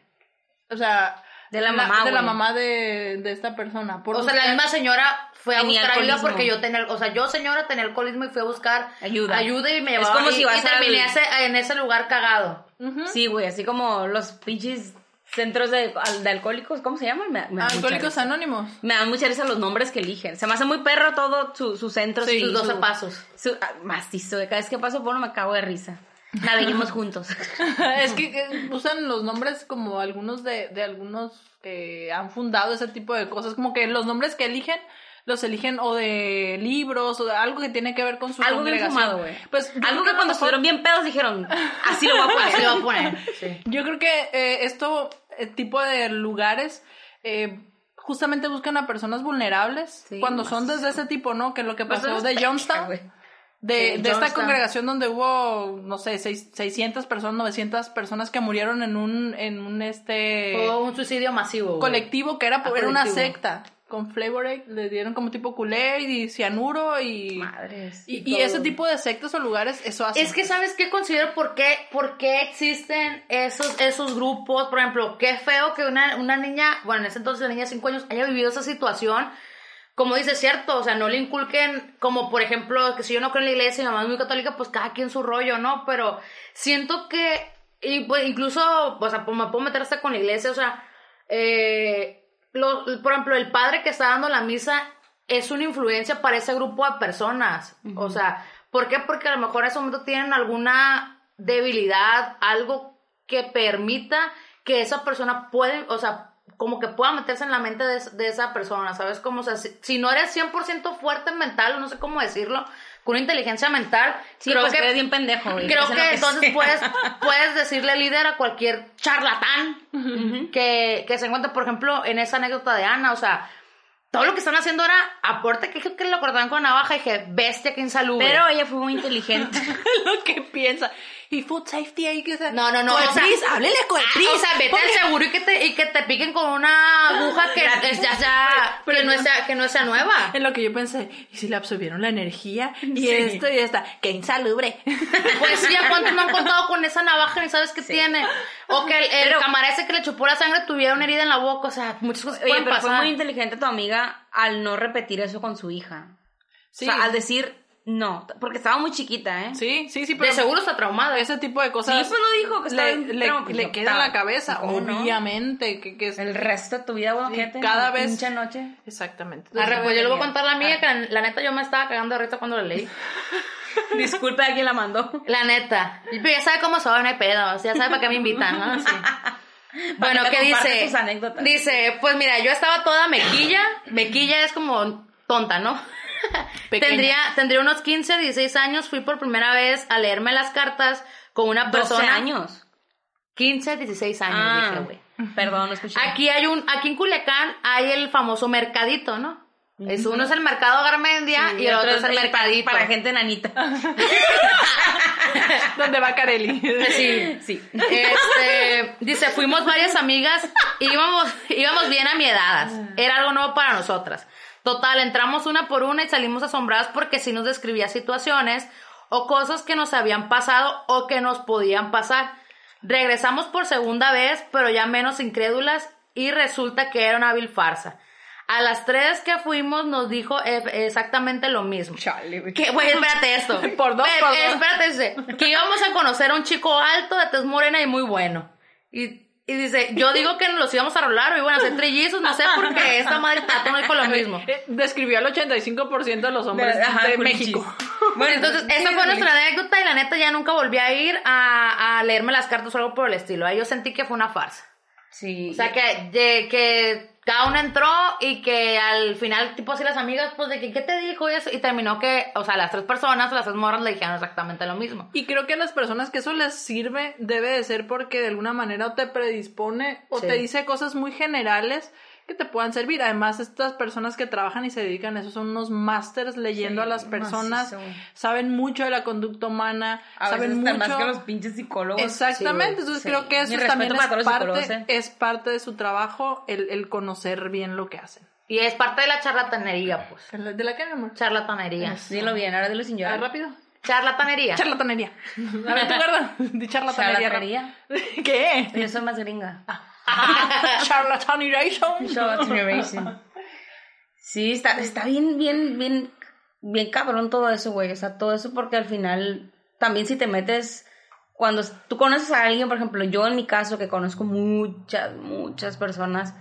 Speaker 2: O sea,
Speaker 1: De la mamá,
Speaker 2: de la mamá de, de esta persona. Por
Speaker 3: O sea, la misma señora fue a buscar ayuda porque yo tenía, o sea, yo señora tenía alcoholismo y fui a buscar
Speaker 1: Ayuda.
Speaker 3: ayuda y me
Speaker 1: Es
Speaker 3: llevaba
Speaker 1: como
Speaker 3: y,
Speaker 1: si vas
Speaker 3: y terminé
Speaker 1: al-
Speaker 3: ese- en ese lugar cagado.
Speaker 1: Sí, güey, así como los pinches centros de, de alcohólicos, ¿cómo se llaman? Me, me
Speaker 2: Alcohólicos. Anónimos.
Speaker 1: Me dan mucha risa los nombres que eligen. Se me hace muy perro todo su, su centro.
Speaker 2: Sí,
Speaker 3: Sus
Speaker 1: su-
Speaker 3: 12 pasos.
Speaker 1: su- ah, macizo. de Cada vez que paso por uno me cago de risa. Naveguemos juntos.
Speaker 2: es que eh, usan los nombres como algunos de, de algunos que han fundado ese tipo de cosas. Como que los nombres que eligen los eligen o de libros o de algo que tiene que ver con su
Speaker 1: Algo bien fumado, güey.
Speaker 2: Pues
Speaker 1: Algo que cuando estuvieron bien pedos dijeron, así lo voy a
Speaker 3: Así
Speaker 1: poner.
Speaker 3: lo voy a poner. Sí.
Speaker 2: Yo creo que eh, esto eh, tipo de lugares eh, justamente buscan a personas vulnerables
Speaker 1: Sí,
Speaker 2: cuando son desde ese tipo, ¿no? Que lo que pasó de Johnstown. De, de esta congregación donde hubo, no sé, seis- 600 personas, 900 personas que murieron en un, en un este
Speaker 3: Fue un suicidio masivo. güey.
Speaker 2: colectivo que era,
Speaker 3: Ah,
Speaker 2: era una secta. Con Flavor Aid le dieron como tipo culé y cianuro y...
Speaker 1: Madres.
Speaker 2: Y,
Speaker 3: y
Speaker 2: y
Speaker 3: todo.
Speaker 2: ese tipo de sectas o lugares, eso hace.
Speaker 3: Es que, ¿sabes qué considero? ¿Por qué, por qué existen esos, esos grupos? Por ejemplo, qué feo que una, una niña, bueno, en ese entonces la niña de 5 años, haya vivido esa situación. Como dice, cierto, o sea, no le inculquen, como por ejemplo, que si yo no creo en la iglesia y mi mamá es muy católica, pues cada quien su rollo, ¿no? Pero siento que, y pues incluso, o sea, pues me puedo meter hasta con la iglesia, o sea, eh, lo- por ejemplo, el padre que está dando la misa es una influencia para ese grupo de personas. O sea, ¿por qué? Porque a lo mejor en ese momento tienen alguna debilidad, algo que permita que esa persona puede, o sea, como que pueda meterse en la mente de, de esa persona, ¿sabes? Como, o sea, si, si no eres 100% fuerte mental, no sé cómo decirlo, con una inteligencia mental,
Speaker 1: Sí,
Speaker 3: creo
Speaker 1: pues
Speaker 3: que
Speaker 1: que eres bien pendejo, güey.
Speaker 3: Creo que
Speaker 1: es-
Speaker 3: entonces puedes, puedes decirle líder a cualquier charlatán que, que se encuentre, por ejemplo, en esa anécdota de Ana, o sea, todo lo que están haciendo ahora, aporte que, que lo cortaban con navaja y dije, bestia, que insalubre.
Speaker 1: Pero ella fue muy inteligente.
Speaker 2: lo que piensa. Y food safety ahí que se...
Speaker 3: No, no, no. o sea,
Speaker 2: Coepris, háblele a Coepris.
Speaker 3: ah, O sea, vete al seguro y que te, y que te piquen con una aguja que es ya, ya, que no sea, que no sea nueva.
Speaker 2: En lo que yo pensé, ¿y si le absorbieron la energía? Y esto y esta, ¡qué insalubre!
Speaker 3: Pues sí, ¿a cuántos no han contado con esa navaja ni sabes qué tiene? O que el, el
Speaker 1: Pero-
Speaker 3: camarada ese que le chupó la sangre tuviera una herida en la boca, o sea, muchas cosas
Speaker 1: Oye,
Speaker 3: pueden
Speaker 1: pero
Speaker 3: pasar.
Speaker 1: fue muy inteligente tu amiga al no repetir eso con su hija.
Speaker 2: Sí.
Speaker 1: O sea, al decir no, porque estaba muy chiquita, ¿eh?
Speaker 2: Sí, sí, sí,
Speaker 3: De
Speaker 2: pero
Speaker 3: seguro está traumada.
Speaker 2: ese tipo de
Speaker 1: Sí,
Speaker 2: cosas
Speaker 1: pues lo dijo, que estaba
Speaker 2: le, queda en la cabeza, obviamente, que, que es...
Speaker 1: El resto de tu vida, güey,
Speaker 2: Sí, cada vez-
Speaker 1: Pinche noche.
Speaker 2: Exactamente.
Speaker 3: Arre, pues yo le voy a contar la mía, que la, neta yo me estaba cagando de risa cuando la leí.
Speaker 1: Disculpe a quien la mandó.
Speaker 3: La neta. Pues ya sabe cómo soy, no hay pedo. O sea, ya sabe para qué me invitan, ¿no? Sí. Bueno, ¿qué dice?
Speaker 1: tus anécdotas.
Speaker 3: Dice, pues mira, yo estaba toda mequilla. Mequilla es como tonta, ¿no? Tendría, tendría unos 15, 16 años. Fui por primera vez a leerme las cartas con una
Speaker 1: 12
Speaker 3: persona.
Speaker 1: años.
Speaker 3: 15, 16 años,
Speaker 1: Ah,
Speaker 3: dije, güey.
Speaker 1: perdón, no escuché.
Speaker 3: Aquí hay un, aquí en Culiacán hay el famoso mercadito, ¿no? Es, uno es el mercado Garmendia y el otro es el mercadito.
Speaker 1: Para gente nanita.
Speaker 2: ¿Dónde va Carelli?
Speaker 3: Sí.
Speaker 1: Sí.
Speaker 3: Este, dice, fuimos varias amigas, íbamos, íbamos bien amiedadas. Era algo nuevo para nosotras. Total, entramos una por una y salimos asombradas porque sí nos describía situaciones o cosas que nos habían pasado o que nos podían pasar. Regresamos por segunda vez, pero ya menos incrédulas y resulta que era una vil farsa. A las tres que fuimos nos dijo e- exactamente lo mismo.
Speaker 1: Chale.
Speaker 3: Que, güey, espérate esto.
Speaker 2: Por dos, por dos.
Speaker 3: Espérate, que íbamos a conocer a un chico alto, de tez morena y muy bueno. Y, y dice, yo digo que nos los íbamos a rolar o iban a ser trillizos, no sé, porque esta madre Tato no dijo lo mismo.
Speaker 2: Eh, Describió al 85% de los hombres de,
Speaker 1: Ajá, culichis.
Speaker 2: México.
Speaker 3: Bueno, entonces, esa fue nuestra anécdota y la neta ya nunca volví a ir a, a leerme las cartas o algo por el estilo. Ahí yo sentí que fue una farsa.
Speaker 1: Sí.
Speaker 3: O sea, que, de- que cada una entró y que al final, tipo así las amigas, pues de que, ¿qué te dijo? Y, eso, y terminó que, o sea, las tres personas, las tres morras le dijeron exactamente lo mismo.
Speaker 2: Y creo que a las personas que eso les sirve debe de ser porque de alguna manera o te predispone o
Speaker 3: Sí.
Speaker 2: te dice cosas muy generales que te puedan servir. Además, estas personas que trabajan y se dedican a eso son unos másters leyendo
Speaker 1: Sí,
Speaker 2: a las personas,
Speaker 1: macizo.
Speaker 2: saben mucho de la conducta humana,
Speaker 1: a
Speaker 2: saben
Speaker 1: veces
Speaker 2: mucho.
Speaker 1: más que los pinches psicólogos.
Speaker 2: Exactamente,
Speaker 3: Sí,
Speaker 2: entonces
Speaker 1: sí.
Speaker 2: creo que
Speaker 1: Mi
Speaker 2: eso también es parte,
Speaker 1: ¿eh?
Speaker 2: es parte de su trabajo el, el conocer bien lo que hacen.
Speaker 3: Y es parte de la charlatanería, pues.
Speaker 2: ¿De la que, mi amor?
Speaker 3: Charlatanería.
Speaker 1: Dilo bien, ahora dilo sin
Speaker 2: Ah,
Speaker 1: llorar.
Speaker 2: rápido.
Speaker 3: Charlatanería.
Speaker 2: Charlatanería. A ver, ¿tú? Di charlatanería.
Speaker 1: Charlatanería.
Speaker 2: ¿Qué?
Speaker 1: Yo soy más gringa.
Speaker 2: Charlataneration.
Speaker 1: Charlataneration. Sí, está, está bien, bien, bien, bien cabrón todo eso, güey. O sea, todo eso porque al final, también si te metes, cuando tú conoces a alguien, por ejemplo, yo en mi caso, que conozco muchas, muchas personas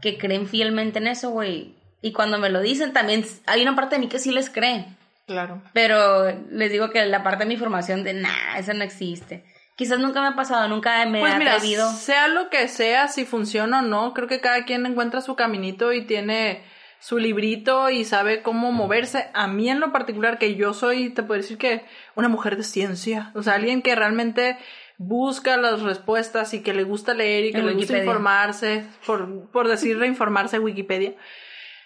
Speaker 1: que creen fielmente en eso, güey. Y cuando me lo dicen, también hay una parte de mí que sí les cree.
Speaker 2: Claro.
Speaker 1: Pero les digo que la parte de mi formación de, nah, eso no existe. Quizás nunca me ha pasado, nunca me
Speaker 2: Pues
Speaker 1: he
Speaker 2: mira,
Speaker 1: atrevido.
Speaker 2: sea lo que sea, si funciona o no, creo que cada quien encuentra su caminito y tiene su librito y sabe cómo moverse. A mí en lo particular, que yo soy, te puedo decir que una mujer de ciencia, o sea, alguien que realmente busca las respuestas y que le gusta leer y que
Speaker 1: En
Speaker 2: le gusta informarse, por, por decirle informarse Wikipedia,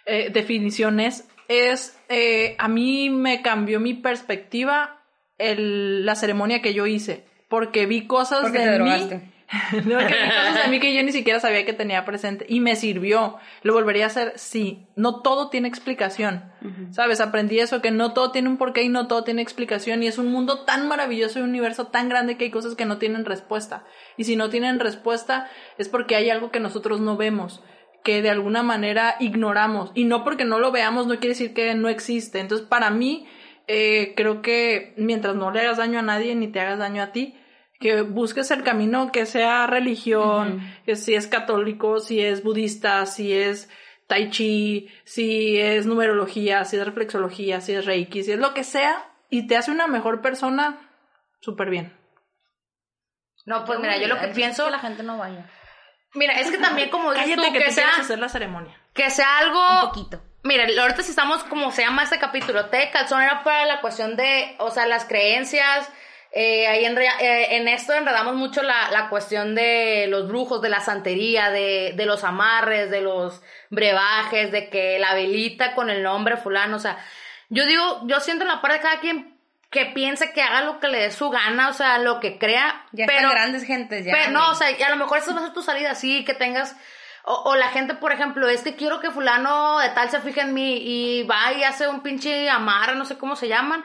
Speaker 2: eh, definiciones, es, eh, a mí me cambió mi perspectiva el, la ceremonia que yo hice, porque vi cosas
Speaker 1: Porque
Speaker 2: de
Speaker 1: te
Speaker 2: mí no, que vi cosas de mí que yo ni siquiera sabía que tenía presente y me sirvió. ¿Lo volvería a hacer? Sí. No todo tiene explicación. ¿Sabes? Aprendí eso, que no todo tiene un porqué y no todo tiene explicación. Y es un mundo tan maravilloso y un universo tan grande que hay cosas que no tienen respuesta. Y si no tienen respuesta es porque hay algo que nosotros no vemos que de alguna manera ignoramos. Y no porque no lo veamos no quiere decir que no existe. Entonces, para mí, eh, creo que mientras no le hagas daño a nadie ni te hagas daño a ti, que busques el camino que sea religión, que si es católico, si es budista, si es tai chi, si es numerología, si es reflexología, si es reiki, si es lo que sea, y te hace una mejor persona, súper bien.
Speaker 3: No, pues mira, yo lo que
Speaker 1: Es
Speaker 3: pienso.
Speaker 1: que la gente no vaya.
Speaker 3: Mira, es que también como dices
Speaker 2: Cállate
Speaker 3: tú,
Speaker 2: que,
Speaker 3: que, sea,
Speaker 2: hacer la ceremonia.
Speaker 3: que sea
Speaker 1: Un
Speaker 3: algo.
Speaker 1: poquito.
Speaker 3: Mira, ahorita si estamos, como se llama este capítulo, té de calzón era para la cuestión de, o sea, las creencias. Eh, ahí en, eh, en esto enredamos mucho la, la cuestión de los brujos, de la santería, de, de los amarres, de los brebajes, de que la velita con el nombre fulano, o sea, yo digo, yo siento en la parte de cada quien que piense que haga lo que le dé su gana, o sea, lo que crea,
Speaker 1: Ya
Speaker 3: pero...
Speaker 1: están grandes gentes, ya.
Speaker 3: Pero no, o sea, y a lo mejor esa va a ser tu salida, sí, que tengas. O, o la gente, por ejemplo, es que quiero que fulano de tal se fije en mí y va y hace un pinche amarre, no sé cómo se llaman.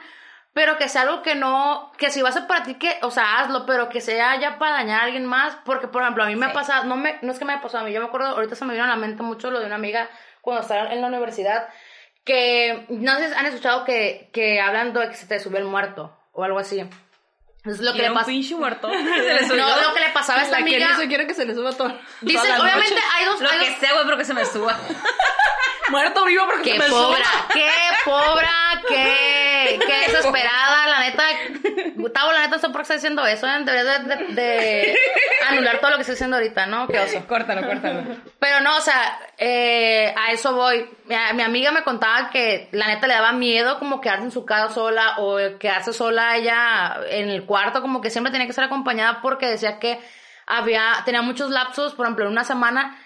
Speaker 3: Pero que sea algo que no, que si va a para ti, que, o sea, hazlo, pero que sea ya para dañar a alguien más. Porque, por ejemplo, a mí me ha
Speaker 1: Sí.
Speaker 3: pasado, no, me, no es que me haya pasado a mí, yo me acuerdo, ahorita se me vino a la mente mucho lo de una amiga cuando estaba en la universidad, que no sé si han escuchado que, que hablan de que se te sube el muerto o algo así. Entonces, lo que le
Speaker 1: un pinche muerto.
Speaker 3: No, lo que le pasaba a esta
Speaker 2: La
Speaker 3: amiga.
Speaker 2: dice quiere que se le suba todo.
Speaker 3: Dice,
Speaker 2: toda la
Speaker 3: obviamente
Speaker 2: noche.
Speaker 3: hay dos,
Speaker 1: Lo
Speaker 3: hay
Speaker 1: que
Speaker 3: dos-
Speaker 1: sea, güey, pero que se me suba.
Speaker 2: Muerto vivo porque
Speaker 3: Qué
Speaker 2: me
Speaker 3: pobre, qué pobre, qué, qué desesperada, la neta. Gustavo, la neta, no sé por qué está diciendo eso, ¿eh? Deberías de, de- de anular todo lo que estoy diciendo ahorita, ¿no? Qué oso.
Speaker 1: córtalo, córtalo.
Speaker 3: Pero no, o sea, eh, a eso voy. Mi, mi amiga me contaba que la neta le daba miedo como quedarse en su casa sola o quedarse sola ella en el cuarto, como que siempre tenía que ser acompañada porque decía que había, tenía muchos lapsos, por ejemplo, en una semana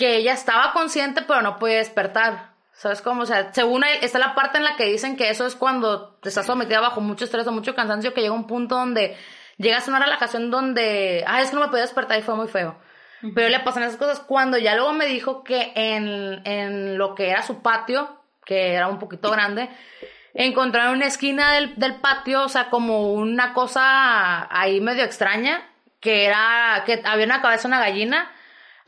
Speaker 3: que ella estaba consciente pero no podía despertar. ¿Sabes cómo? O sea, según él, está la parte en la que dicen que eso es cuando te estás sometida bajo mucho estrés o mucho cansancio, que llega un punto donde llegas a una relajación donde, ay, es que no me podía despertar y fue muy feo. Pero le pasan esas cosas cuando ya luego me dijo que en, en lo que era su patio, que era un poquito grande, encontraron una esquina del, del patio, o sea, como una cosa ahí medio extraña, que era, que había una cabeza de una gallina,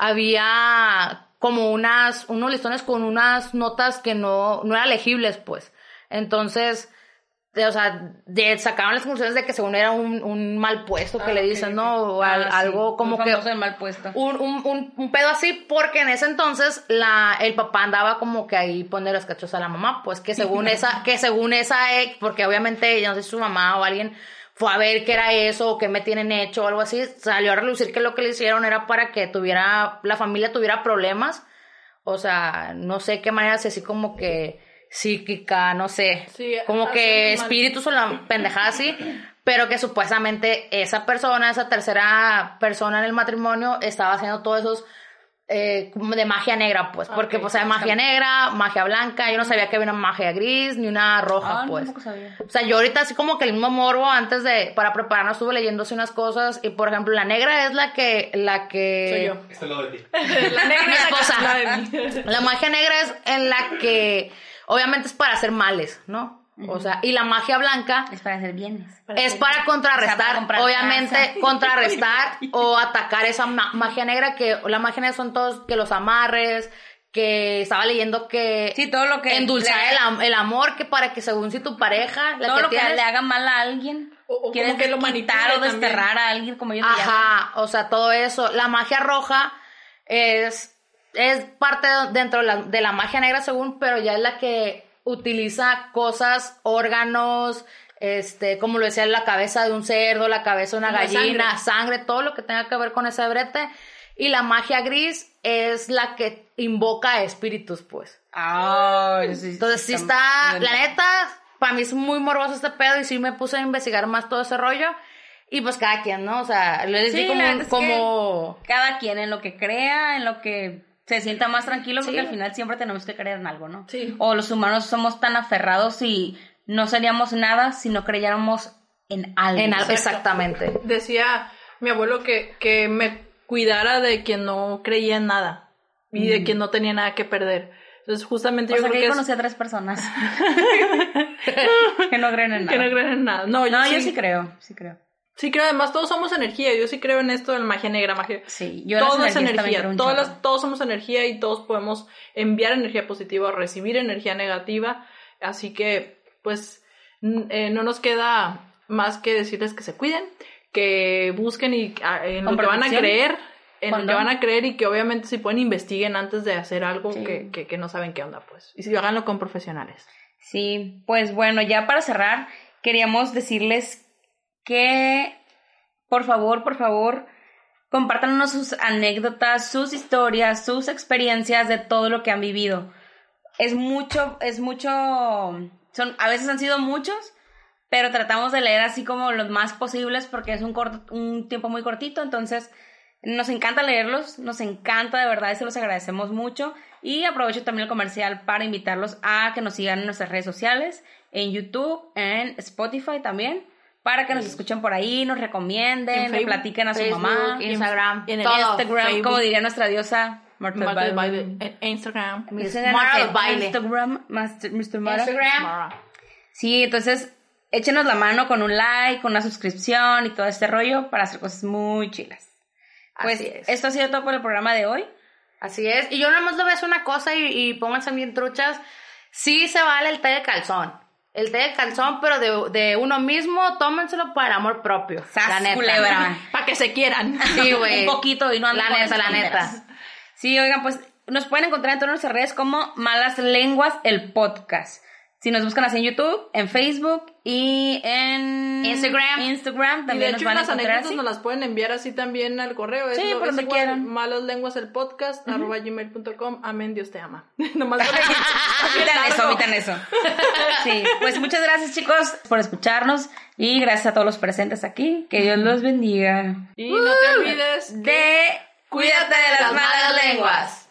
Speaker 3: había como unas, unos listones con unas notas que no, no eran legibles, pues. Entonces, de- o sea, de, sacaron las conclusiones de que según era un, un mal puesto que
Speaker 2: Ah,
Speaker 3: le dicen. ¿no? O al-
Speaker 1: Ah, sí,
Speaker 3: algo como que
Speaker 1: mal puesto.
Speaker 3: un, un, un, pedo así, porque en ese entonces la, el papá andaba como que ahí pone los cachos a la mamá, pues que según esa, que según esa porque obviamente yo no sé si su mamá o alguien fue a ver qué era eso o qué me tienen hecho o algo así, salió a relucir que lo que le hicieron era para que tuviera, la familia tuviera problemas, o sea, no sé qué manera, así como que psíquica, no sé,
Speaker 2: Sí,
Speaker 3: como que
Speaker 2: mal.
Speaker 3: espíritus o la pendejada así, pero que supuestamente esa persona, esa tercera persona en el matrimonio, estaba haciendo todos esos eh, como de magia negra, pues, porque
Speaker 2: Ok,
Speaker 3: pues hay magia negra, magia blanca, yo no sabía que había una magia gris ni una roja,
Speaker 1: Ah, no,
Speaker 3: pues.
Speaker 1: tampoco sabía.
Speaker 3: O sea, yo ahorita así como que el mismo morbo antes de, para prepararnos estuve leyendo así unas cosas y por ejemplo la negra es la que, la que...
Speaker 2: Soy yo.
Speaker 4: Este lo de ti.
Speaker 2: La negra
Speaker 3: Mi
Speaker 2: es de mí.
Speaker 3: La magia negra es en la que obviamente es para hacer males, ¿no? O sea, y la magia blanca
Speaker 1: Es para hacer bienes.
Speaker 3: es para contrarrestar,
Speaker 1: O sea, para comprar
Speaker 3: obviamente
Speaker 1: casa.
Speaker 3: contrarrestar o atacar esa ma- magia negra que la magia negra son todos que los amarres, que estaba leyendo que
Speaker 1: Sí, todo lo que
Speaker 3: endulzar
Speaker 1: le-
Speaker 3: el, el amor que para que según si tu pareja la
Speaker 1: Todo
Speaker 3: que
Speaker 1: lo que le haga mal a alguien.
Speaker 2: O- o como que lo manipule
Speaker 1: o
Speaker 2: también.
Speaker 1: desterrar a alguien, como llaman.
Speaker 3: Ajá, o sea, todo eso. La magia roja es, es parte dentro de la, de la magia negra según, pero ya es la que utiliza cosas, órganos, este, como lo decía, la cabeza de un cerdo, la cabeza de una gallina, sangre. todo lo que tenga que ver con ese brete. Y la magia gris es la que invoca espíritus, pues.
Speaker 1: Ah, sí,
Speaker 3: Entonces sí está, la neta, para mí es muy morboso este pedo y sí me puse a investigar más todo ese rollo. Y pues cada quien, ¿no? O sea, les
Speaker 1: Sí,
Speaker 3: di como, como...
Speaker 1: Cada quien en lo que crea, en lo que se sienta más tranquilo, porque
Speaker 3: Sí.
Speaker 1: al final siempre tenemos que creer en algo, ¿no?
Speaker 2: Sí.
Speaker 1: O los humanos somos tan aferrados y no seríamos nada si no creyéramos en algo.
Speaker 3: En algo, exactamente.
Speaker 2: Decía mi abuelo que, que me cuidara de quien no creía en nada y de quien no tenía nada que perder. Entonces, justamente
Speaker 1: O
Speaker 2: yo
Speaker 1: sea, que
Speaker 2: creo
Speaker 1: yo
Speaker 2: que,
Speaker 1: conocí a tres personas que no creen en
Speaker 2: es, que
Speaker 1: nada.
Speaker 2: no creen en nada. No, yo,
Speaker 1: No,
Speaker 2: sí,
Speaker 1: yo sí creo, sí creo.
Speaker 2: Sí creo. Además, todos somos energía. Yo sí creo en esto de la magia negra, magia.
Speaker 1: Sí, yo en las
Speaker 2: energía. Todas las- todos somos energía y todos podemos enviar energía positiva o recibir energía negativa. Así que, pues, eh, no nos queda más que decirles que se cuiden, que busquen y ah, en
Speaker 1: Con
Speaker 2: lo que van a creer, en lo que van a creer y que obviamente si pueden investiguen antes de hacer algo
Speaker 1: Sí.
Speaker 2: que, que, que no saben qué onda, pues. Y si háganlo con profesionales.
Speaker 1: Sí, pues bueno, ya para cerrar, queríamos decirles que, por favor, por favor, compártanos sus anécdotas, sus historias, sus experiencias de todo lo que han vivido. es mucho, es mucho, son, a veces han sido muchos, pero tratamos de leer así como los más posibles porque es un, corto, un tiempo muy cortito, entonces nos encanta leerlos, nos encanta de verdad y se los agradecemos mucho. Y aprovecho también el comercial para invitarlos a que nos sigan en nuestras redes sociales, en YouTube, en Spotify también, para que nos escuchen por ahí, nos recomienden,
Speaker 2: En
Speaker 1: le
Speaker 2: Facebook,
Speaker 1: platiquen a su
Speaker 3: Facebook,
Speaker 1: mamá,
Speaker 3: Instagram,
Speaker 2: en el
Speaker 3: todo.
Speaker 1: Instagram,
Speaker 2: Facebook.
Speaker 1: como diría nuestra diosa Marta
Speaker 2: Marta del
Speaker 1: Baile.
Speaker 2: Baile en Instagram.
Speaker 3: Mara
Speaker 1: en
Speaker 3: del Baile.
Speaker 1: Instagram, Master- Mr. Mara.
Speaker 3: Instagram.
Speaker 2: Mara.
Speaker 1: Sí, entonces échenos la mano con un like, con una suscripción y todo este rollo para hacer cosas muy chilas. Pues
Speaker 3: Así es.
Speaker 1: esto ha sido todo por el programa de hoy.
Speaker 3: Así es. Y yo nada más le voy a decir una cosa y, y pónganse bien truchas. Sí se vale el té de calzón. El té de calzón, pero de, de uno mismo, tómenselo para el amor propio.
Speaker 1: Sas,
Speaker 3: la neta.
Speaker 1: culebra.
Speaker 2: Para que se quieran.
Speaker 3: Sí, güey.
Speaker 1: Un poquito y no anden
Speaker 3: La neta, la neta.
Speaker 1: Sí, oigan, pues nos pueden encontrar en todas nuestras redes como Malas Lenguas, el podcast. Si nos buscan así en YouTube, en Facebook y en
Speaker 3: Instagram.
Speaker 1: Instagram
Speaker 2: Y de
Speaker 1: también nos
Speaker 2: hecho,
Speaker 1: van a encontrar
Speaker 2: anécdotas
Speaker 1: así.
Speaker 2: nos las pueden enviar así también al correo. Es
Speaker 1: Sí,
Speaker 2: lo-
Speaker 1: por donde quieran.
Speaker 2: Malas lenguas el podcast, arroba gmail.com. Amén, Dios te ama. Nomás
Speaker 1: Omitan eso, omitan eso. Sí, pues muchas gracias chicos por escucharnos y gracias a todos los presentes aquí. Que Dios los bendiga.
Speaker 2: Y no te olvides
Speaker 1: De cuídate de las malas lenguas.